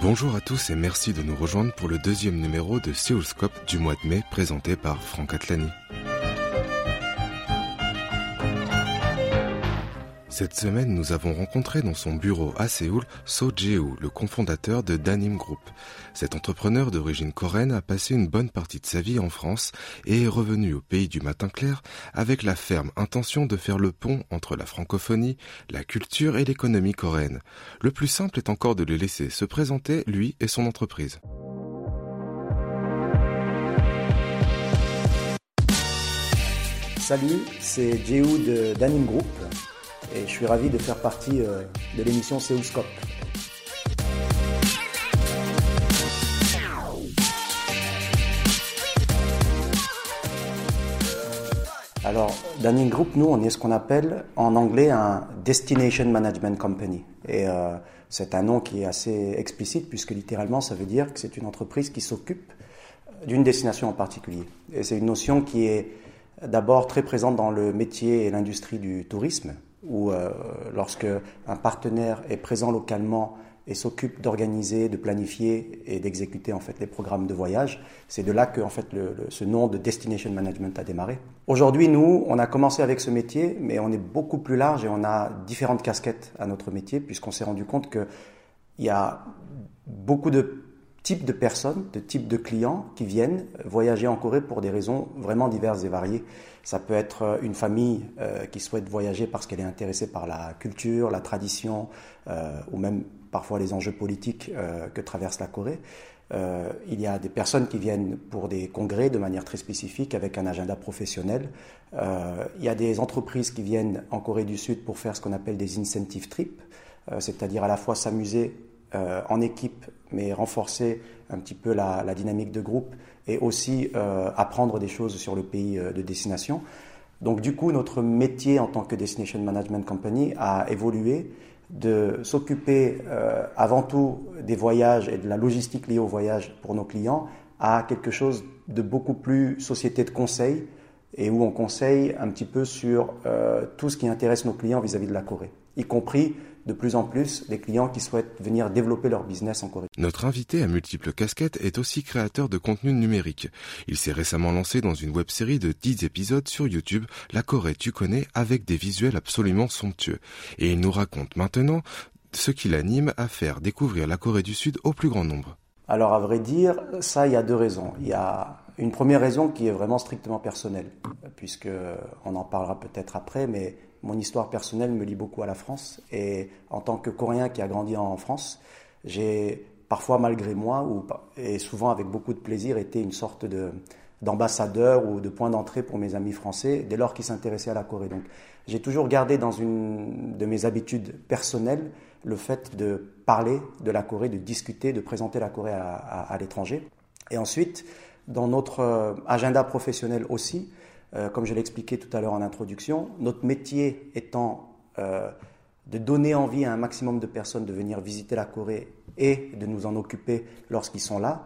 Bonjour à tous et merci de nous rejoindre pour le deuxième numéro de Séoulscope du mois de mai présenté par Franck Atlani. Cette semaine, nous avons rencontré dans son bureau à Séoul So Jeou, le cofondateur de Danim Group. Cet entrepreneur d'origine coréenne a passé une bonne partie de sa vie en France et est revenu au pays du matin clair avec la ferme intention de faire le pont entre la francophonie, la culture et l'économie coréenne. Le plus simple est encore de le laisser se présenter, lui et son entreprise. Salut, c'est Jeou de Danim Group et je suis ravi de faire partie euh, de l'émission Séoulscope. Alors, Danning Group, nous, on est ce qu'on appelle en anglais un Destination Management Company. Et euh, c'est un nom qui est assez explicite puisque littéralement, ça veut dire que c'est une entreprise qui s'occupe d'une destination en particulier. Et c'est une notion qui est d'abord très présente dans le métier et l'industrie du tourisme, où euh, lorsque un partenaire est présent localement et s'occupe d'organiser, de planifier et d'exécuter en fait les programmes de voyage, c'est de là que en fait ce nom de destination management a démarré. Aujourd'hui, nous, on a commencé avec ce métier, mais on est beaucoup plus large et on a différentes casquettes à notre métier puisqu'on s'est rendu compte que il y a beaucoup de types de personnes, de types de clients qui viennent voyager en Corée pour des raisons vraiment diverses et variées. Ça peut être euh, une famille euh, qui souhaite voyager parce qu'elle est intéressée par la culture, la tradition, euh, ou même parfois les enjeux politiques que traverse la Corée. il y a des personnes qui viennent pour des congrès de manière très spécifique avec un agenda professionnel. il y a des entreprises qui viennent en Corée du Sud pour faire ce qu'on appelle des incentive trips, c'est-à-dire à la fois s'amuser en équipe mais renforcer un petit peu la, dynamique de groupe et aussi euh, apprendre des choses sur le pays euh, de destination. Donc du coup, notre métier en tant que Destination Management Company a évolué de s'occuper euh, avant tout des voyages et de la logistique liée aux voyages pour nos clients à quelque chose de beaucoup plus société de conseil et où on conseille un petit peu sur euh, tout ce qui intéresse nos clients vis-à-vis -vis de la Corée, y compris de plus en plus des clients qui souhaitent venir développer leur business en Corée. Notre invité à multiples casquettes est aussi créateur de contenu numérique. Il s'est récemment lancé dans une web série de 10 épisodes sur YouTube, La Corée tu connais, avec des visuels absolument somptueux. Et il nous raconte maintenant ce qui l'anime à faire découvrir la Corée du Sud au plus grand nombre. Alors à vrai dire, ça, il y a deux raisons. Il y a une première raison qui est vraiment strictement personnelle, puisque on en parlera peut-être après, mais mon histoire personnelle me lie beaucoup à la France. Et en tant que Coréen qui a grandi en France, j'ai parfois malgré moi, ou, et souvent avec beaucoup de plaisir, été une sorte de, d'ambassadeur ou de point d'entrée pour mes amis français dès lors qu'ils s'intéressaient à la Corée. Donc j'ai toujours gardé dans une de mes habitudes personnelles le fait de parler de la Corée, de discuter, de présenter la Corée à, à l'étranger. Et ensuite, dans notre euh, agenda professionnel aussi, euh, comme je l'ai expliqué tout à l'heure en introduction, notre métier étant euh, de donner envie à un maximum de personnes de venir visiter la Corée et de nous en occuper lorsqu'ils sont là,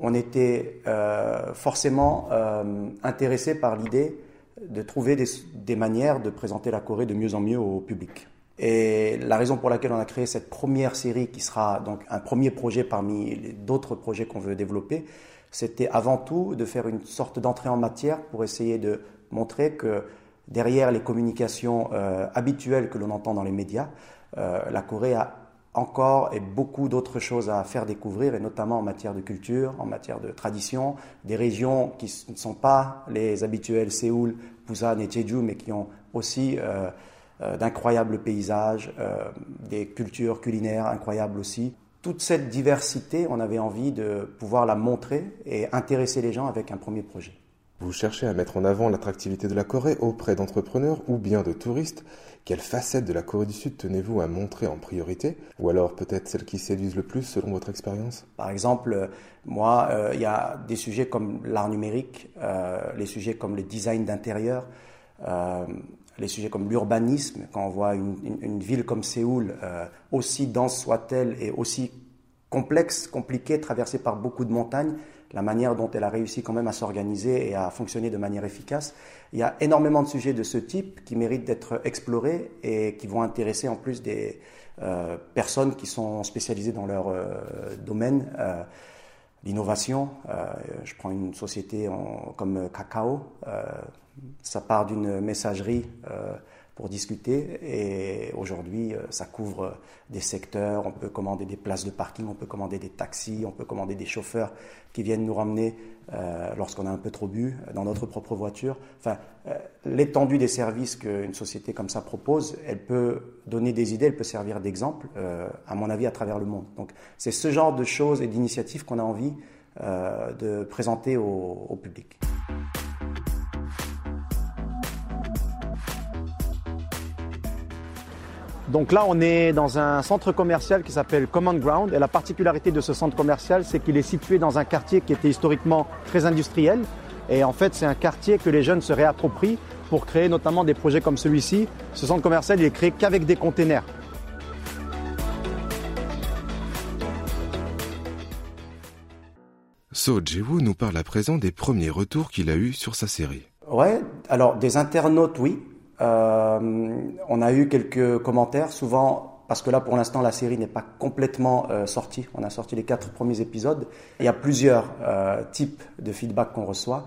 on était euh, forcément intéressé par l'idée de trouver des, des, manières de présenter la Corée de mieux en mieux au public. Et la raison pour laquelle on a créé cette première série, qui sera donc un premier projet parmi d'autres projets qu'on veut développer, c'était avant tout de faire une sorte d'entrée en matière pour essayer de montrer que derrière les communications euh, habituelles que l'on entend dans les médias, euh, la Corée a encore et beaucoup d'autres choses à faire découvrir, et notamment en matière de culture, en matière de tradition, des régions qui ne sont pas les habituelles Séoul, Busan et Jeju, mais qui ont aussi euh, d'incroyables paysages, des cultures culinaires incroyables aussi toute cette diversité, on avait envie de pouvoir la montrer et intéresser les gens avec un premier projet. Vous cherchez à mettre en avant l'attractivité de la Corée auprès d'entrepreneurs ou bien de touristes. Quelle facette de la Corée du Sud tenez-vous à montrer en priorité? Ou alors peut-être celle qui séduisent le plus selon votre expérience? Par exemple, moi, euh, il y a des sujets comme l'art numérique, euh, les sujets comme le design d'intérieur, euh, les sujets comme l'urbanisme, quand on voit une, ville comme Séoul, euh, aussi dense soit-elle et aussi complexe, compliquée, traversée par beaucoup de montagnes, la manière dont elle a réussi quand même à s'organiser et à fonctionner de manière efficace. Il y a énormément de sujets de ce type qui méritent d'être explorés et qui vont intéresser en plus des euh, personnes qui sont spécialisées dans leur euh, domaine. Euh, l'innovation, je prends une société comme Cacao, ça part d'une messagerie pour discuter. Et aujourd'hui, euh, ça couvre des secteurs. On peut commander des places de parking, on peut commander des taxis, on peut commander des chauffeurs qui viennent nous ramener euh, lorsqu'on a un peu trop bu dans notre propre voiture. Enfin, euh, l'étendue des services qu'une société comme ça propose, elle peut donner des idées, elle peut servir d'exemple, à mon avis, à travers le monde. Donc, c'est ce genre de choses et d'initiatives qu'on a envie de présenter au public. Donc là, on est dans un centre commercial qui s'appelle Common Ground. Et la particularité de ce centre commercial, c'est qu'il est situé dans un quartier qui était historiquement très industriel. Et en fait, c'est un quartier que les jeunes se réapproprient pour créer notamment des projets comme celui-ci. Ce centre commercial, il est créé qu'avec des containers. So Jiwoo nous parle à présent des premiers retours qu'il a eus sur sa série. Ouais, alors des internautes, oui, euh, on a eu quelques commentaires, souvent parce que là pour l'instant la série n'est pas complètement euh, sortie. On a sorti les quatre premiers épisodes. Il y a plusieurs euh, types de feedback qu'on reçoit.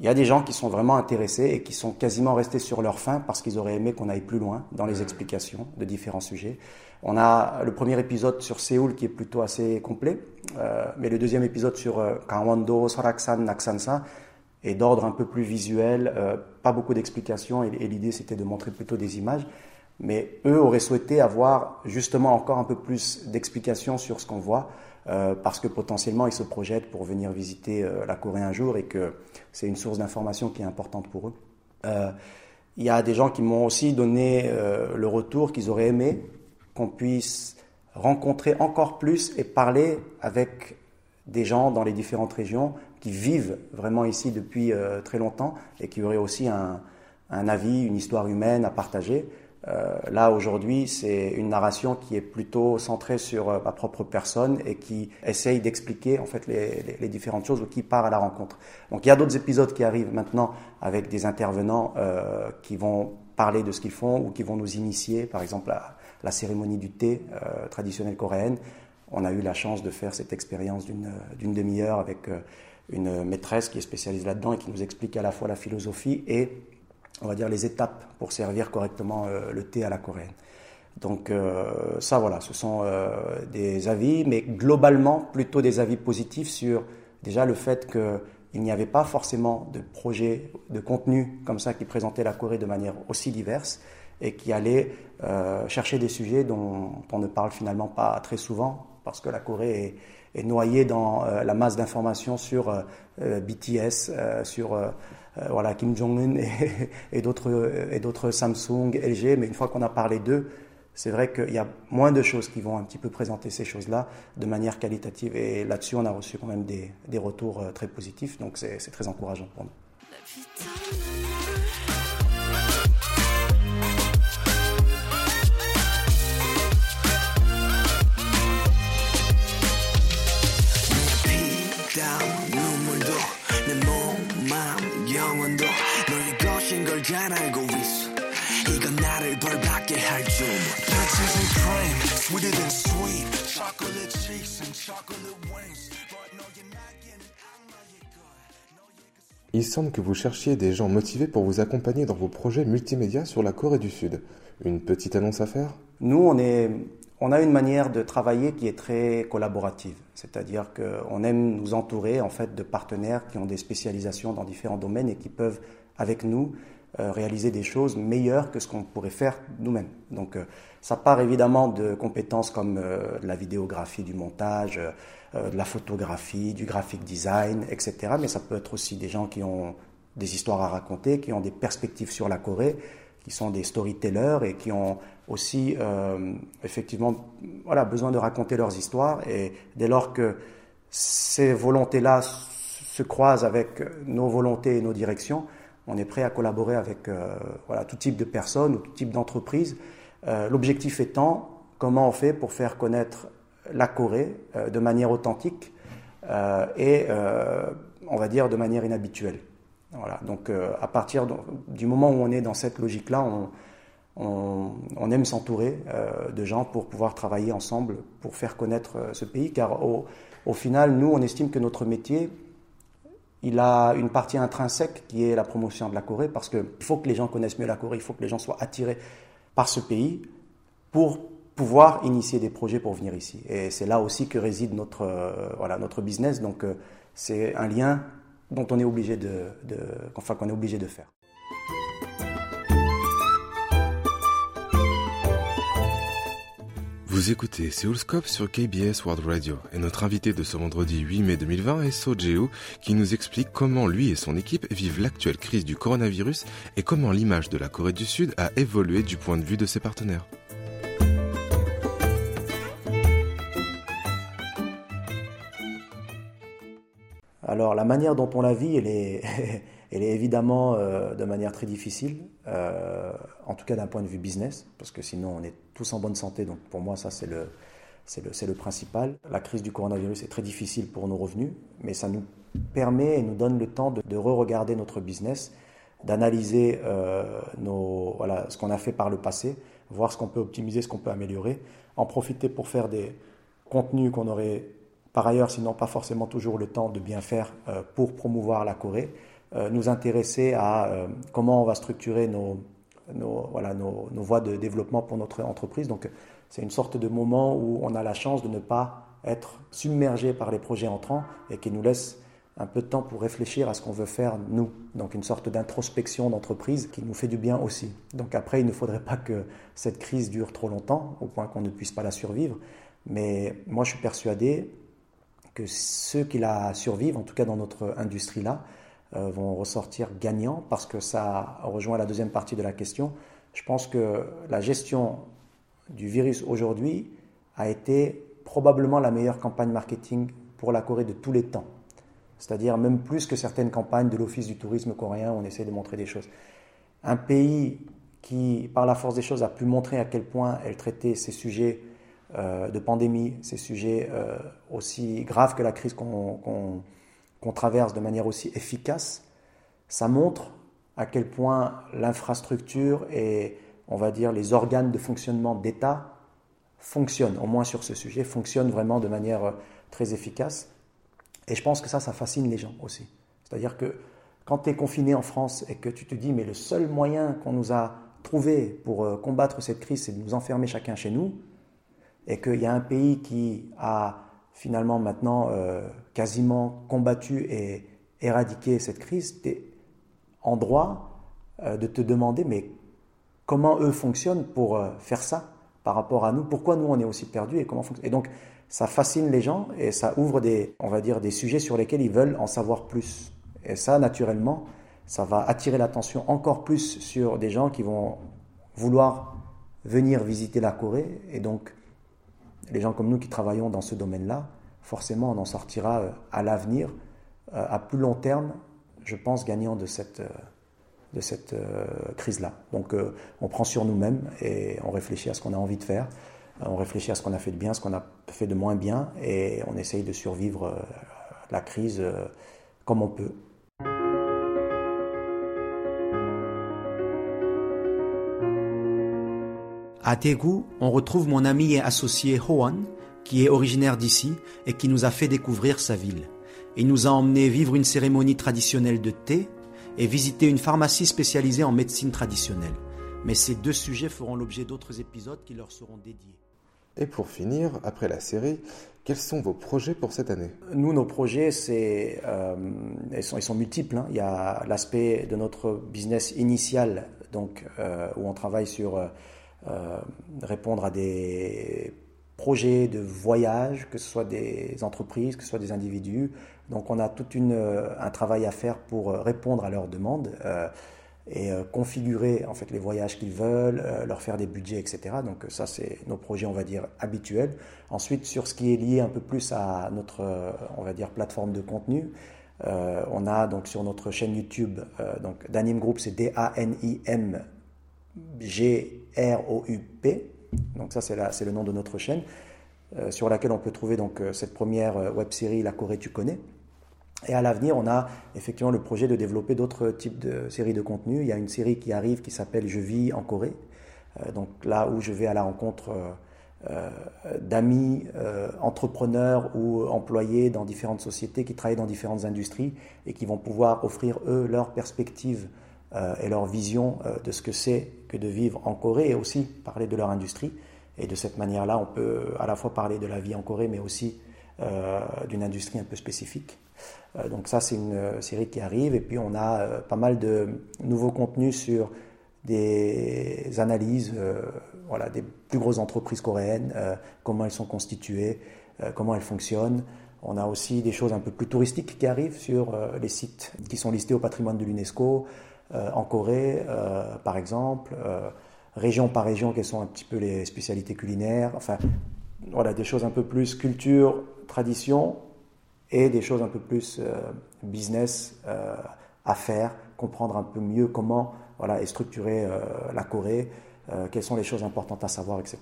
Il y a des gens qui sont vraiment intéressés et qui sont quasiment restés sur leur faim parce qu'ils auraient aimé qu'on aille plus loin dans les explications de différents sujets. On a le premier épisode sur Séoul qui est plutôt assez complet, mais le deuxième épisode sur Gangwon-do, Soraksan, Naksansa, et d'ordre un peu plus visuel, euh, pas beaucoup d'explications, et, l'idée c'était de montrer plutôt des images. Mais eux auraient souhaité avoir justement encore un peu plus d'explications sur ce qu'on voit, euh, parce que potentiellement ils se projettent pour venir visiter euh, la Corée un jour et que c'est une source d'information qui est importante pour eux. Il y a des gens qui m'ont aussi donné le retour qu'ils auraient aimé qu'on puisse rencontrer encore plus et parler avec des gens dans les différentes régions qui vivent vraiment ici depuis euh, très longtemps et qui auraient aussi un, avis, une histoire humaine à partager. Euh, là, aujourd'hui, c'est une narration qui est plutôt centrée sur euh, ma propre personne et qui essaye d'expliquer en fait les, différentes choses ou qui part à la rencontre. Donc, il y a d'autres épisodes qui arrivent maintenant avec des intervenants qui vont parler de ce qu'ils font ou qui vont nous initier, par exemple, à la cérémonie du thé traditionnelle coréenne on a eu la chance de faire cette expérience d'une demi-heure avec une maîtresse qui est spécialisée là-dedans et qui nous explique à la fois la philosophie et, on va dire, les étapes pour servir correctement euh, le thé à la coréenne. Donc euh, ça, voilà, ce sont des avis, mais globalement plutôt des avis positifs sur déjà le fait qu'il n'y avait pas forcément de projet, de contenu comme ça qui présentait la Corée de manière aussi diverse et qui allait chercher des sujets dont on ne parle finalement pas très souvent parce que la Corée est, noyée dans euh, la masse d'informations sur euh, euh, BTS, sur voilà, Kim Jong-un et, et d'autres Samsung, LG. Mais une fois qu'on a parlé d'eux, c'est vrai qu'il y a moins de choses qui vont un petit peu présenter ces choses-là de manière qualitative. Et là-dessus, on a reçu quand même des, des retours très positifs. Donc c'est très encourageant pour nous. Il semble que vous cherchiez des gens motivés pour vous accompagner dans vos projets multimédia sur la Corée du Sud. Une petite annonce à faire? Nous, on, a une manière de travailler qui est très collaborative. C'est-à-dire qu'on aime nous entourer en fait de partenaires qui ont des spécialisations dans différents domaines et qui peuvent, avec nous, réaliser des choses meilleures que ce qu'on pourrait faire nous-mêmes. Donc euh, ça part évidemment de compétences comme euh, la vidéographie, du montage, de la photographie, du graphic design, etc. Mais ça peut être aussi des gens qui ont des histoires à raconter, qui ont des perspectives sur la Corée, qui sont des storytellers et qui ont aussi effectivement voilà, besoin de raconter leurs histoires. Et dès lors que ces volontés-là se croisent avec nos volontés et nos directions, on est prêt à collaborer avec euh, tout type de personnes ou tout type d'entreprises. Euh, l'objectif étant comment on fait pour faire connaître la Corée de manière authentique et, on va dire, de manière inhabituelle. Voilà. Donc, à partir du moment où on est dans cette logique-là, on, aime s'entourer euh, de gens pour pouvoir travailler ensemble, pour faire connaître euh, ce pays, car au, final, nous, on estime que notre métier, il a une partie intrinsèque qui est la promotion de la Corée, parce qu'il faut que les gens connaissent mieux la Corée, il faut que les gens soient attirés par ce pays pour pouvoir initier des projets pour venir ici. Et c'est là aussi que réside notre, euh, voilà, notre business, donc c'est un lien dont on est obligé de enfin, qu'on est obligé de faire. Vous écoutez Seoulscope sur KBS World Radio et notre invité de ce vendredi 8 mai 2020 est So qui nous explique comment lui et son équipe vivent l'actuelle crise du coronavirus et comment l'image de la Corée du Sud a évolué du point de vue de ses partenaires. Alors la manière dont on la vit, elle est, elle est évidemment euh, de manière très difficile, euh, en tout cas d'un point de vue business, parce que sinon on est tous en bonne santé, donc pour moi ça c'est le, c'est le, le, principal. La crise du coronavirus est très difficile pour nos revenus, mais ça nous permet et nous donne le temps de, de re-regarder notre business, d'analyser euh, nos, voilà, ce qu'on a fait par le passé, voir ce qu'on peut optimiser, ce qu'on peut améliorer, en profiter pour faire des contenus qu'on aurait par ailleurs, sinon pas forcément toujours le temps de bien faire pour promouvoir la Corée, nous intéresser à euh, comment on va structurer nos, voies de développement pour notre entreprise. Donc c'est une sorte de moment où on a la chance de ne pas être submergé par les projets entrants et qui nous laisse un peu de temps pour réfléchir à ce qu'on veut faire nous. Donc une sorte d'introspection d'entreprise qui nous fait du bien aussi. Donc après, il ne faudrait pas que cette crise dure trop longtemps, au point qu'on ne puisse pas la survivre. Mais moi, je suis persuadé que ceux qui la survivent, en tout cas dans notre industrie-là, euh, vont ressortir gagnants parce que ça rejoint la deuxième partie de la question. Je pense que la gestion du virus aujourd'hui a été probablement la meilleure campagne marketing pour la Corée de tous les temps. C'est-à-dire même plus que certaines campagnes de l'Office du tourisme coréen où on essaie de montrer des choses. Un pays qui, par la force des choses, a pu montrer à quel point elle traitait ces sujets euh, de pandémie, ces sujets euh, aussi graves que la crise qu'on qu'on traverse de manière aussi efficace, ça montre à quel point l'infrastructure et, on va dire, les organes de fonctionnement d'État fonctionnent, au moins sur ce sujet, fonctionnent vraiment de manière euh, très efficace. Et je pense que ça, ça fascine les gens aussi. C'est-à-dire que quand tu es confiné en France et que tu te dis, mais le seul moyen qu'on nous a trouvé pour euh, combattre cette crise, c'est de nous enfermer chacun chez nous, et qu'il y a un pays qui a finalement maintenant euh, quasiment combattu et éradiqué cette crise, tu es en droit euh, de te demander mais comment eux fonctionnent pour euh, faire ça par rapport à nous, pourquoi nous on est aussi perdus et comment Et donc ça fascine les gens et ça ouvre des, on va dire, des sujets sur lesquels ils veulent en savoir plus. Et ça, naturellement, ça va attirer l'attention encore plus sur des gens qui vont vouloir venir visiter la Corée et donc les gens comme nous qui travaillons dans ce domaine-là, forcément on en sortira euh, à l'avenir, euh, à plus long terme, je pense, gagnant de cette, euh, de cette crise-là. Donc on prend sur nous-mêmes et on réfléchit à ce qu'on a envie de faire, on réfléchit à ce qu'on a fait de bien, ce qu'on a fait de moins bien, et on essaye de survivre la crise comme on peut. À Daegu, on retrouve mon ami et associé Hoan, qui est originaire d'ici et qui nous a fait découvrir sa ville. Il nous a emmenés vivre une cérémonie traditionnelle de thé et visiter une pharmacie spécialisée en médecine traditionnelle. Mais ces deux sujets feront l'objet d'autres épisodes qui leur seront dédiés. Et pour finir, après la série, quels sont vos projets pour cette année? Nous, nos projets, c'est, euh, ils, sont, ils, sont, multiples. Hein. Il y a l'aspect de notre business initial, donc, euh, où on travaille sur euh, euh, répondre à des projets de voyage, que ce soit des entreprises, que ce soit des individus. Donc on a tout euh, un travail à faire pour euh, répondre à leurs demandes et configurer en fait les voyages qu'ils veulent, leur faire des budgets, etc. Donc ça c'est nos projets on va dire habituels. Ensuite sur ce qui est lié un peu plus à notre on va dire plateforme de contenu, on a donc sur notre chaîne YouTube donc Danim Group c'est D A N I M G-R-O-U-P. Donc ça, c'est le nom de notre chaîne. sur laquelle on peut trouver donc cette première web série La Corée tu connais. Et à l'avenir, on a effectivement le projet de développer d'autres types de séries de contenus. Il y a une série qui arrive qui s'appelle Je vis en Corée. donc là où je vais à la rencontre euh, d'amis euh, entrepreneurs ou employés dans différentes sociétés qui travaillent dans différentes industries et qui vont pouvoir offrir, eux, leur perspective euh, et leur vision de ce que c'est que de vivre en Corée et aussi parler de leur industrie. Et de cette manière-là, on peut à la fois parler de la vie en Corée, mais aussi d'une industrie un peu spécifique. donc ça, c'est une série qui arrive. Et puis, on a pas mal de nouveaux contenus sur des analyses euh, voilà, des plus grosses entreprises coréennes, euh, comment elles sont constituées, euh, comment elles fonctionnent. On a aussi des choses un peu plus touristiques qui arrivent sur les sites qui sont listés au patrimoine de l'UNESCO, en Corée par exemple, région par région, quelles sont un petit peu les spécialités culinaires, enfin voilà, des choses un peu plus culture, tradition et des choses un peu plus business, affaires, comprendre un peu mieux comment voilà, et structurer euh, la Corée, euh, quelles sont les choses importantes à savoir, etc.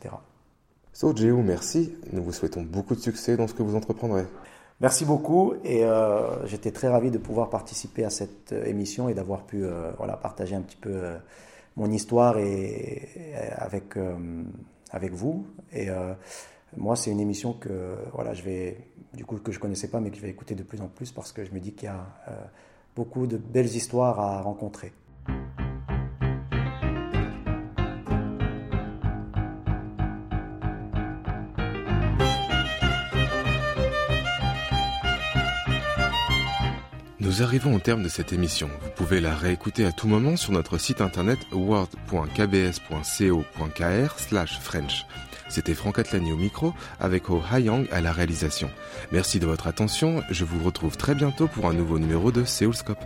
So Jéhu, merci. Nous vous souhaitons beaucoup de succès dans ce que vous entreprendrez. Merci beaucoup et euh, j'étais très ravi de pouvoir participer à cette émission et d'avoir pu voilà, partager un petit peu mon histoire et, avec, avec vous. Et moi, c'est une émission que, voilà, je vais, du coup, que je connaissais pas mais que je vais écouter de plus en plus parce que je me dis qu'il y a beaucoup de belles histoires à rencontrer. Nous arrivons au terme de cette émission. Vous pouvez la réécouter à tout moment sur notre site internet world.kbs.co.kr slash French. C'était Franck Atlani au micro avec Oh Hayang à la réalisation. Merci de votre attention. Je vous retrouve très bientôt pour un nouveau numéro de Seoulscope.